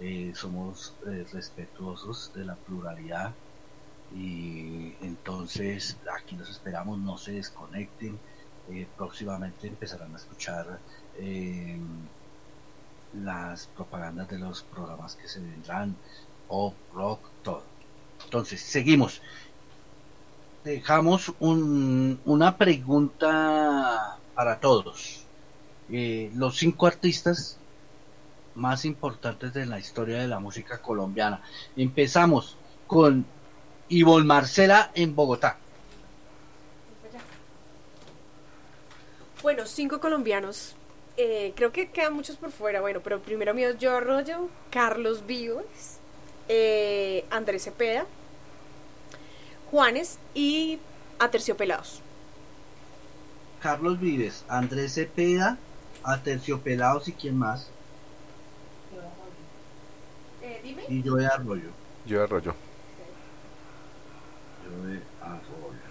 eh, somos eh, respetuosos de la pluralidad y entonces aquí los esperamos, no se desconecten. Eh, próximamente empezarán a escuchar las propagandas de los programas que se vendrán, pop, rock, todo. Entonces, seguimos. Dejamos una pregunta para todos. los cinco artistas más importantes de la historia de la música colombiana. Empezamos con Ivonne Marcela en Bogotá. Bueno, cinco colombianos. Eh, creo que quedan muchos por fuera. Bueno, pero primero mío Joe Arroyo, Carlos Vivos, eh, Andrés Cepeda, Juanes y Aterciopelados. Carlos Vives, Andrés Cepeda, Aterciopelados y quién más. Y yo de Arroyo. Yo de Arroyo. Yo de Arroyo.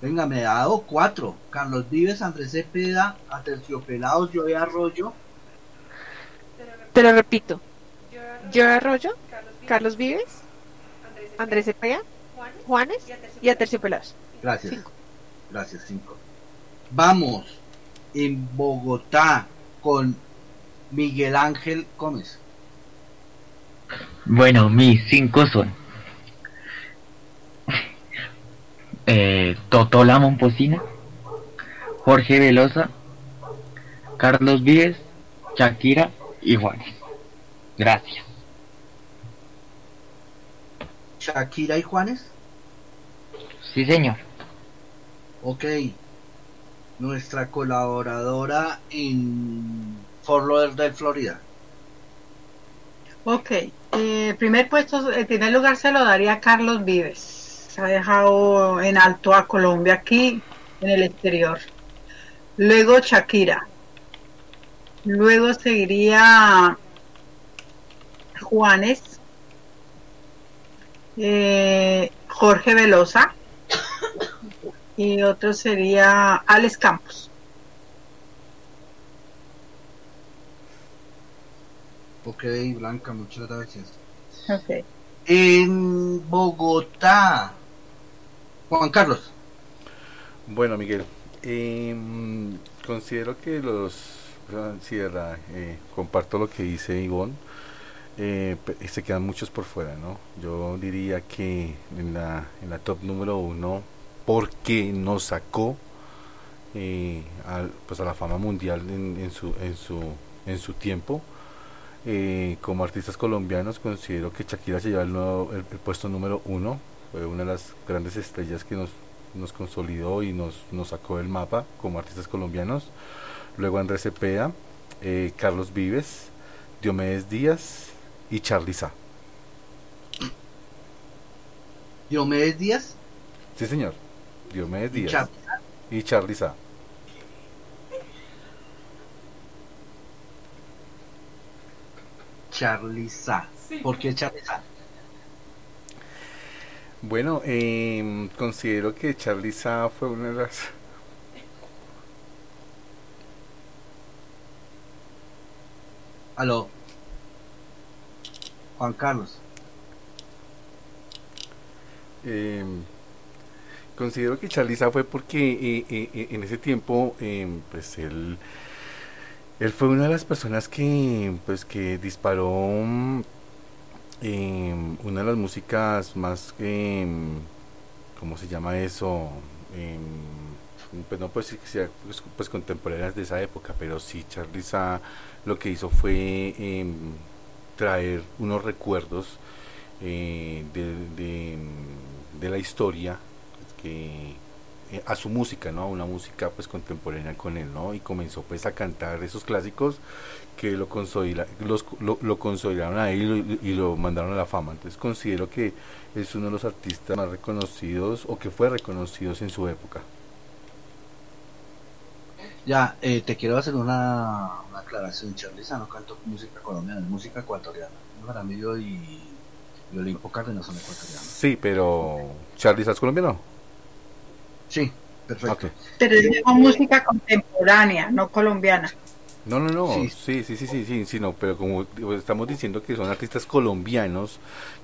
Venga, me ha dado cuatro. Carlos Vives, Andrés Cepeda, Aterciopelados, yo de Arroyo. Te lo repito. Yo de Arroyo, Carlos Vives, Andrés Cepeda, Juanes y Aterciopelados. Gracias. Gracias, cinco. Vamos en Bogotá con Miguel Ángel Gómez. Bueno, mis cinco son eh, Totola Momposina, Jorge Velosa, Carlos Vives, Shakira y Juanes. Gracias. ¿Shakira y Juanes? Sí, señor. Ok. Nuestra colaboradora en Fort Lauderdale, Florida. Ok, eh, primer puesto, el primer lugar se lo daría Carlos Vives. Se ha dejado en alto a Colombia aquí en el exterior. Luego Shakira. Luego seguiría Juanes. Eh, Jorge Velosa. Y otro sería Alex Campos. Ok, Blanca, muchas gracias. Ok. En Bogotá, Juan Carlos. Bueno, Miguel, em, considero que los Sierra, eh, comparto lo que dice Ivonne, eh, se quedan muchos por fuera, ¿no? Yo diría que en la, en la top número uno, porque nos sacó eh, pues a la fama mundial en, en, su, en, su, en su tiempo, eh, como artistas colombianos considero que Shakira se lleva el, puesto número uno, fue una de las grandes estrellas que nos, nos consolidó y nos, nos sacó del mapa como artistas colombianos. Luego Andrés Cepeda, eh, Carlos Vives, Diomedes Díaz y Charly ¿Diomedes Díaz? Sí, señor. Diomedes Díaz. ¿Y, Charly Charliza. ¿Por qué Charliza? Bueno, eh, considero que Charliza fue una de las... Aló. Juan Carlos. Eh, considero que Charliza fue porque eh, eh, eh en ese tiempo, em, pues él él fue una de las personas que, pues, que disparó em, una de las músicas más, eh, ¿cómo se llama eso? Em, pues no sea pues, pues, contemporáneas de esa época, pero sí, Charlie Sa lo que hizo fue em, traer unos recuerdos eh, de, de, la historia que eh, a su música, ¿no? Una música pues contemporánea con él, ¿no? Y comenzó pues a cantar esos clásicos que lo, consolida, los, lo, consolidaron a él y lo, mandaron a la fama. Entonces considero que es uno de los artistas más reconocidos o que fue reconocidos en su época. Ya, eh, te quiero hacer una, aclaración. Charlie no cantó música colombiana, es música ecuatoriana. Jaramillo y, y Olimpo Cárdenas son ecuatorianos. Sí, pero Charlie es colombiano. Sí, perfecto. Pero es música contemporánea, no colombiana. No, no, no, sí, sí, sí, sí, sí, sí, no, pero como estamos diciendo que son artistas colombianos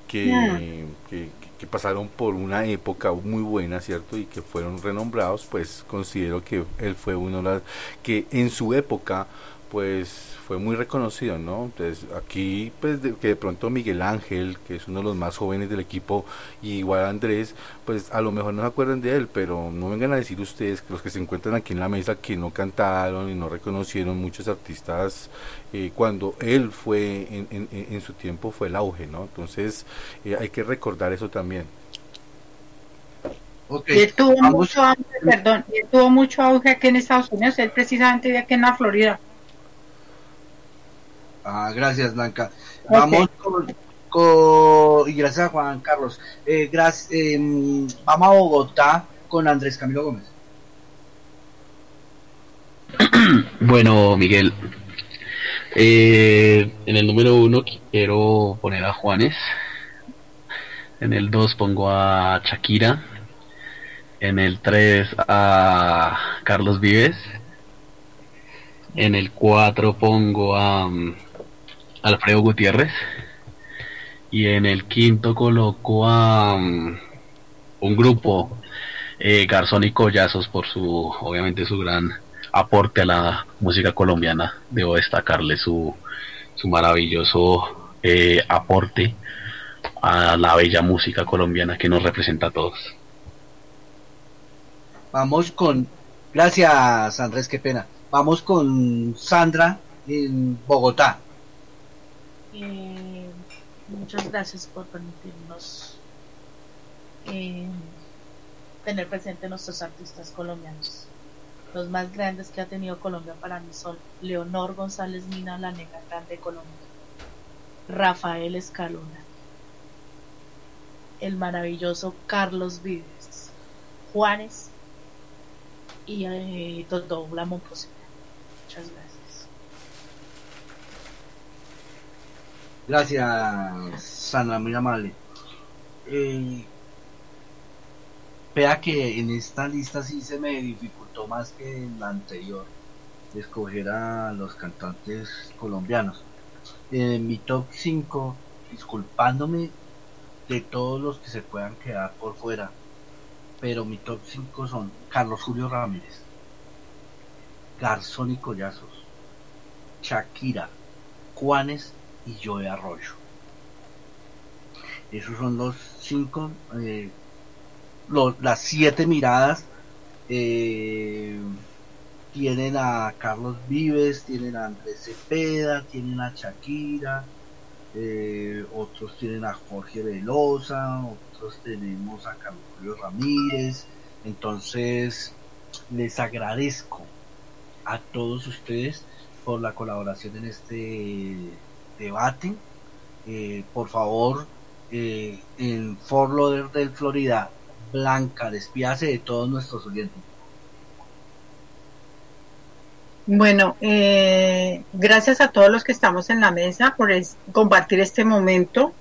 que, que, que, pasaron por una época muy buena, ¿cierto? Y que fueron renombrados, pues considero que él fue uno de los que en su época, pues fue muy reconocido, ¿no? Entonces aquí pues que de pronto Miguel Ángel, que es uno de los más jóvenes del equipo, y igual Andrés, pues a lo mejor no se acuerdan de él, pero no vengan a decir ustedes que los que se encuentran aquí en la mesa que no cantaron y no reconocieron muchos artistas eh, cuando él fue en, en, su tiempo fue el auge, ¿no? Entonces eh, hay que recordar eso también. Okay. Y tuvo mucho auge, perdón, y tuvo mucho auge aquí en Estados Unidos, él precisamente vive aquí en la Florida. Ah, gracias, Blanca. Vamos con, y gracias a Juan Carlos. Eh, gracias, em, vamos a Bogotá con Andrés Camilo Gómez. Bueno, Miguel, eh, en el número uno quiero poner a Juanes. En el dos pongo a Shakira. En el tres a Carlos Vives. En el cuatro pongo a mm, Alfredo Gutiérrez. Y en el quinto colocó a um, un grupo, eh, Garzón y Collazos, por su, obviamente, su gran aporte a la música colombiana. Debo destacarle su, su maravilloso eh, aporte a la bella música colombiana que nos representa a todos. Vamos con, gracias Andrés, qué pena. Vamos con Sandra en Bogotá. Eh, muchas gracias por permitirnos eh, tener presente nuestros artistas colombianos. Los más grandes que ha tenido Colombia para mí son Leonor González Mina, la negra grande de Colombia, Rafael Escalona, el maravilloso Carlos Vives, Juanes y eh, Todo Muchas gracias. Gracias, Sandra, muy amable. Eh, vea que en esta lista sí se me dificultó más que en la anterior escoger a los cantantes colombianos. En mi top 5, disculpándome de todos los que se puedan quedar por fuera, pero mi top 5 son Carlos Julio Ramírez, Garzón y Collazos, Shakira, Juanes y Joe Arroyo. Esos son los cinco, eh, las siete miradas. Eh, tienen a Carlos Vives, tienen a Andrés Cepeda, tienen a Shakira, eh, otros tienen a Jorge Velosa, otros tenemos a Carlos Ramírez. Entonces, les agradezco a todos ustedes por la colaboración en este debate. Eh, por favor, eh, en Fort Lauderdale, Florida, Blanca, despídase de todos nuestros oyentes. Bueno, eh, gracias a todos los que estamos en la mesa por compartir este momento,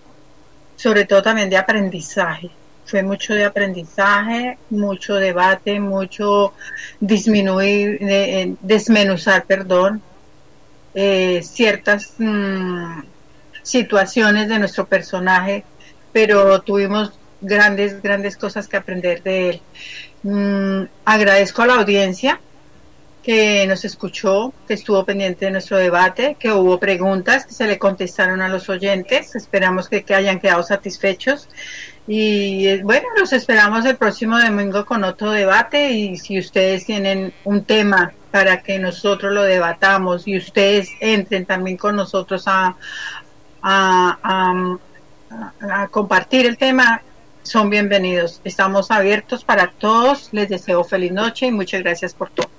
sobre todo también de aprendizaje. Fue mucho de aprendizaje, mucho debate, mucho disminuir, desmenuzar, perdón, eh, ciertas mm, situaciones de nuestro personaje, pero tuvimos grandes, grandes cosas que aprender de él. Mm, agradezco a la audiencia que nos escuchó, que estuvo pendiente de nuestro debate, que hubo preguntas que se le contestaron a los oyentes. Esperamos que, que hayan quedado satisfechos. Y eh, bueno, los esperamos el próximo domingo con otro debate y si ustedes tienen un tema para que nosotros lo debatamos y ustedes entren también con nosotros a, a, compartir el tema, son bienvenidos. Estamos abiertos para todos. Les deseo feliz noche y muchas gracias por todo.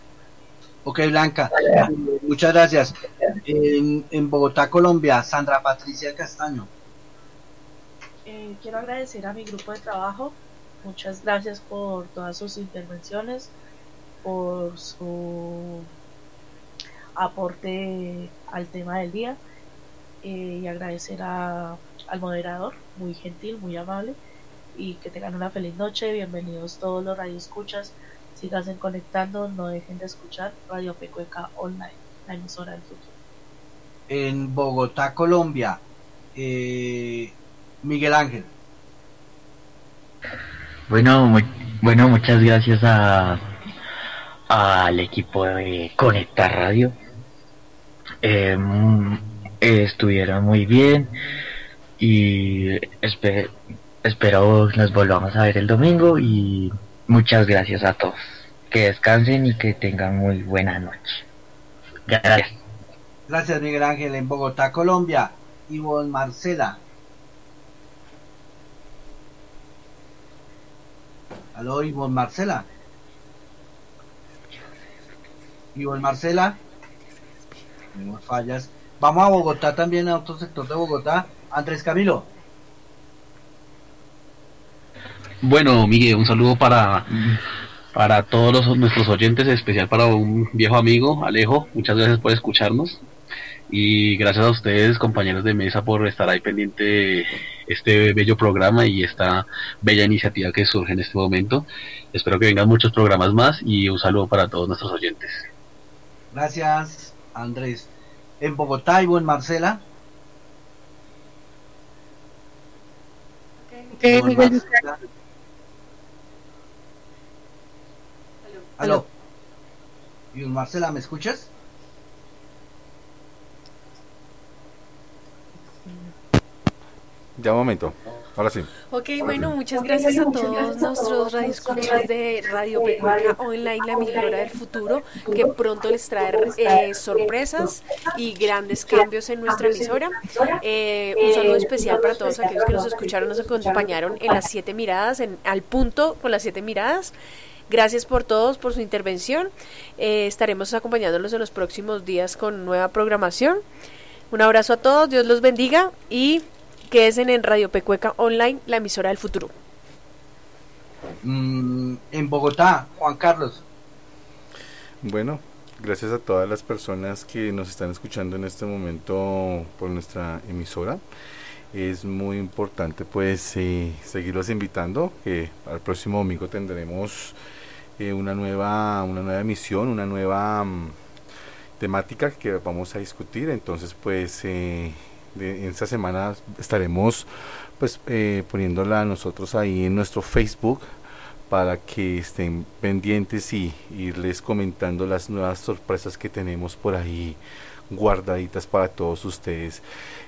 Ok, Blanca, muchas gracias. En, en Bogotá, Colombia, Sandra Patricia Castaño. Eh, quiero agradecer a mi grupo de trabajo. Muchas gracias por todas sus intervenciones, por su aporte al tema del día eh, y agradecer a, al moderador, muy gentil, muy amable y que tengan una feliz noche. Bienvenidos todos los radioescuchas. Síganse conectando, no dejen de escuchar Radio Pecueca Online, la emisora del futuro. En Bogotá, Colombia, eh, Miguel Ángel. Bueno, muy, bueno, muchas gracias a al equipo de Conectar Radio. Eh, estuvieron muy bien y espe espero nos volvamos a ver el domingo y muchas gracias a todos. Que descansen y que tengan muy buena noche. Gracias. Gracias Miguel Ángel en Bogotá, Colombia. Ivonne Marcela. Aló, Ivonne Marcela. Ivonne Marcela. Tenemos fallas. Vamos a Bogotá también, a otro sector de Bogotá. Andrés Camilo. Bueno, Miguel, un saludo para, para todos los, nuestros oyentes, en especial para un viejo amigo, Alejo. Muchas gracias por escucharnos. Y gracias a ustedes, compañeros de mesa, por estar ahí pendiente de este bello programa y esta bella iniciativa que surge en este momento. Espero que vengan muchos programas más y un saludo para todos nuestros oyentes. Gracias, Andrés. En Bogotá, y en Marcela. Okay, Miguel, Marcela. Aló. Ivonne Marcela, ¿me escuchas? Ya un momento. Ahora sí. Ok, bueno, muchas gracias a todos nuestros radioescuchas de Radio Pecueca Online, la emisora del futuro, que pronto les trae eh, sorpresas y grandes cambios en nuestra emisora. Eh, un saludo especial para todos aquellos que nos escucharon, nos acompañaron en las siete miradas, en, al punto con las siete miradas. Gracias por todos, por su intervención. Eh, estaremos acompañándolos en los próximos días con nueva programación. Un abrazo a todos, Dios los bendiga y quédense en Radio Pecueca Online, la emisora del futuro. Mm, en Bogotá, Juan Carlos. Bueno, gracias a todas las personas que nos están escuchando en este momento por nuestra emisora. Es muy importante pues eh, seguirlos invitando, que al próximo domingo tendremos eh, una nueva una nueva emisión, una nueva mm, temática que vamos a discutir. Entonces pues eh, de, en esta semana estaremos pues eh, poniéndola nosotros ahí en nuestro Facebook para que estén pendientes y irles comentando las nuevas sorpresas que tenemos por ahí guardaditas para todos ustedes.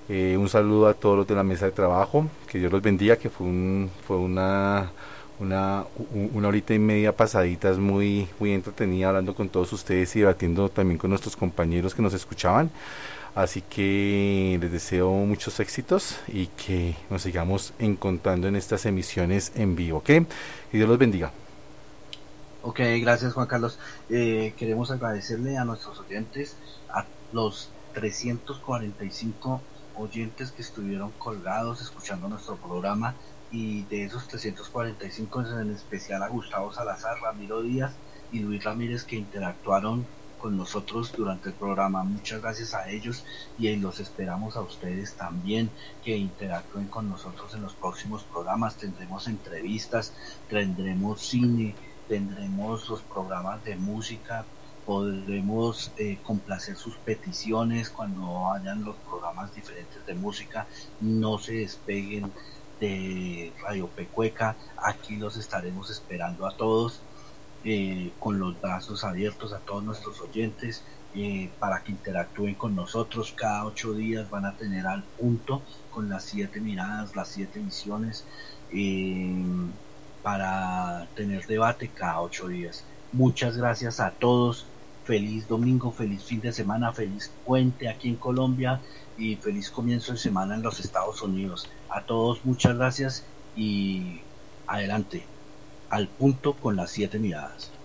Eh, un saludo a todos los de la mesa de trabajo, que Dios los bendiga, que fue un, fue una una, una horita y media pasaditas muy, muy entretenida hablando con todos ustedes y debatiendo también con nuestros compañeros que nos escuchaban. Así que les deseo muchos éxitos y que nos sigamos encontrando en estas emisiones en vivo, ¿ok? Y Dios los bendiga. Ok, gracias Juan Carlos. Eh, queremos agradecerle a nuestros oyentes, a los 345 oyentes que estuvieron colgados escuchando nuestro programa y de esos 345 en especial a Gustavo Salazar, Ramiro Díaz y Luis Ramírez que interactuaron con nosotros durante el programa. Muchas gracias a ellos y los esperamos a ustedes también que interactúen con nosotros en los próximos programas. Tendremos entrevistas, tendremos cine, tendremos los programas de música, podremos eh, complacer sus peticiones cuando hayan los programas diferentes de música. No se despeguen de Radio Pecueca. Aquí los estaremos esperando a todos eh, con los brazos abiertos a todos nuestros oyentes eh, para que interactúen con nosotros. Cada ocho días van a tener al punto con las siete miradas, las siete misiones eh, para tener debate cada ocho días. Muchas gracias a todos. Feliz domingo, feliz fin de semana, feliz puente aquí en Colombia y feliz comienzo de semana en los Estados Unidos. A todos muchas gracias y Adelante, al punto con las siete miradas.